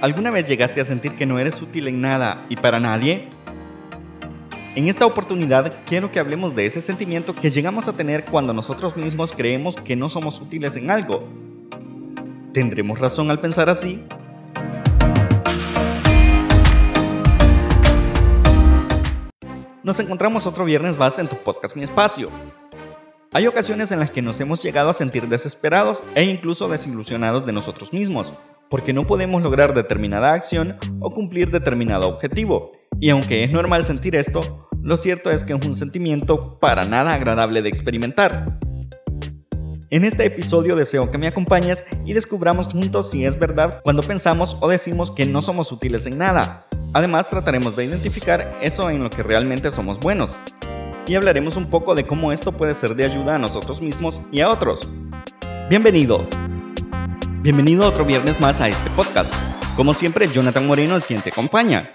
¿Alguna vez llegaste a sentir que no eres útil en nada y para nadie? En esta oportunidad quiero que hablemos de ese sentimiento que llegamos a tener cuando nosotros mismos creemos que no somos útiles en algo. ¿Tendremos razón al pensar así? Nos encontramos otro viernes más en tu podcast Mi Espacio. Hay ocasiones en las que nos hemos llegado a sentir desesperados e incluso desilusionados de nosotros mismos, porque no podemos lograr determinada acción o cumplir determinado objetivo. Y aunque es normal sentir esto, lo cierto es que es un sentimiento para nada agradable de experimentar. En este episodio deseo que me acompañes y descubramos juntos si es verdad cuando pensamos o decimos que no somos útiles en nada. Además trataremos de identificar eso en lo que realmente somos buenos. Y hablaremos un poco de cómo esto puede ser de ayuda a nosotros mismos y a otros. Bienvenido. Bienvenido otro viernes más a este podcast. Como siempre, Jonathan Moreno es quien te acompaña.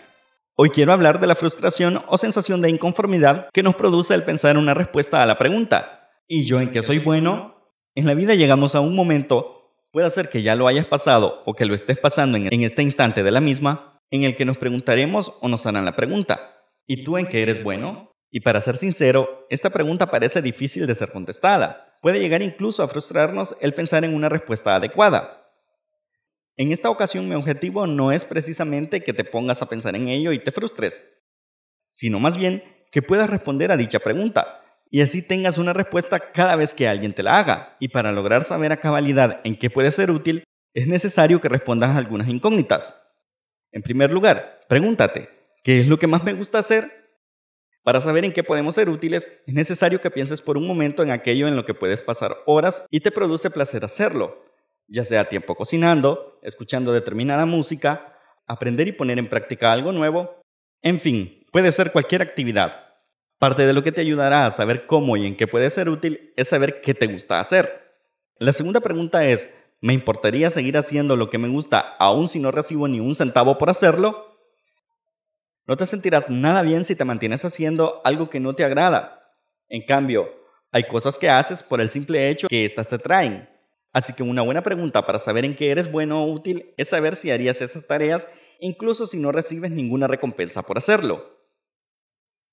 Hoy quiero hablar de la frustración o sensación de inconformidad que nos produce el pensar una respuesta a la pregunta. ¿Y yo en qué soy bueno? En la vida llegamos a un momento, puede ser que ya lo hayas pasado o que lo estés pasando en este instante de la misma, en el que nos preguntaremos o nos harán la pregunta. ¿Y tú en qué eres bueno? Y para ser sincero, esta pregunta parece difícil de ser contestada. Puede llegar incluso a frustrarnos el pensar en una respuesta adecuada. En esta ocasión mi objetivo no es precisamente que te pongas a pensar en ello y te frustres, sino más bien que puedas responder a dicha pregunta y así tengas una respuesta cada vez que alguien te la haga. Y para lograr saber a cabalidad en qué puede ser útil, es necesario que respondas a algunas incógnitas. En primer lugar, pregúntate, ¿qué es lo que más me gusta hacer? Para saber en qué podemos ser útiles, es necesario que pienses por un momento en aquello en lo que puedes pasar horas y te produce placer hacerlo, ya sea tiempo cocinando, escuchando determinada música, aprender y poner en práctica algo nuevo, en fin, puede ser cualquier actividad. Parte de lo que te ayudará a saber cómo y en qué puede ser útil es saber qué te gusta hacer. La segunda pregunta es, ¿me importaría seguir haciendo lo que me gusta aún si no recibo ni un centavo por hacerlo? No te sentirás nada bien si te mantienes haciendo algo que no te agrada. En cambio, hay cosas que haces por el simple hecho que éstas te traen. Así que una buena pregunta para saber en qué eres bueno o útil es saber si harías esas tareas incluso si no recibes ninguna recompensa por hacerlo.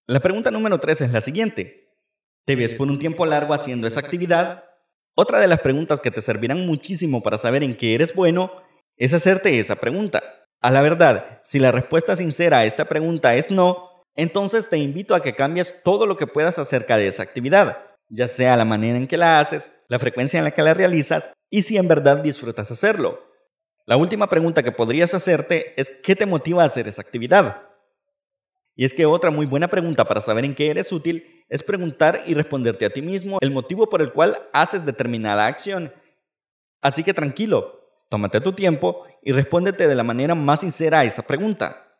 La pregunta número 3 es la siguiente. ¿Te ves por un tiempo largo haciendo esa actividad? Otra de las preguntas que te servirán muchísimo para saber en qué eres bueno es hacerte esa pregunta. A la verdad, si la respuesta sincera a esta pregunta es no, entonces te invito a que cambies todo lo que puedas acerca de esa actividad, ya sea la manera en que la haces, la frecuencia en la que la realizas y si en verdad disfrutas hacerlo. La última pregunta que podrías hacerte es ¿qué te motiva a hacer esa actividad? Y es que otra muy buena pregunta para saber en qué eres útil es preguntar y responderte a ti mismo el motivo por el cual haces determinada acción. Así que tranquilo, Tómate tu tiempo y respóndete de la manera más sincera a esa pregunta.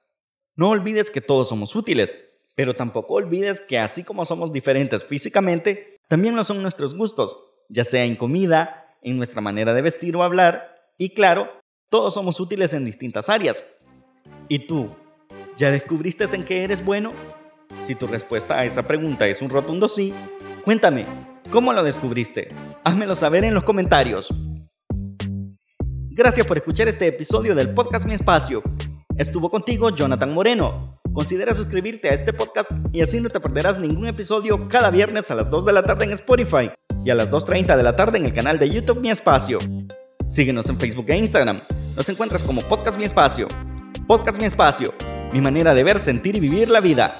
No olvides que todos somos útiles, pero tampoco olvides que así como somos diferentes físicamente, también lo son nuestros gustos, ya sea en comida, en nuestra manera de vestir o hablar, y claro, todos somos útiles en distintas áreas. ¿Y tú? ¿Ya descubriste en qué eres bueno? Si tu respuesta a esa pregunta es un rotundo sí, cuéntame, ¿cómo lo descubriste? Házmelo saber en los comentarios. Gracias por escuchar este episodio del podcast Mi Espacio. Estuvo contigo Jonathan Moreno. Considera suscribirte a este podcast y así no te perderás ningún episodio cada viernes a las 2 de la tarde en Spotify y a las 2.30 de la tarde en el canal de YouTube Mi Espacio. Síguenos en Facebook e Instagram. Nos encuentras como Podcast Mi Espacio. Podcast Mi Espacio, mi manera de ver, sentir y vivir la vida.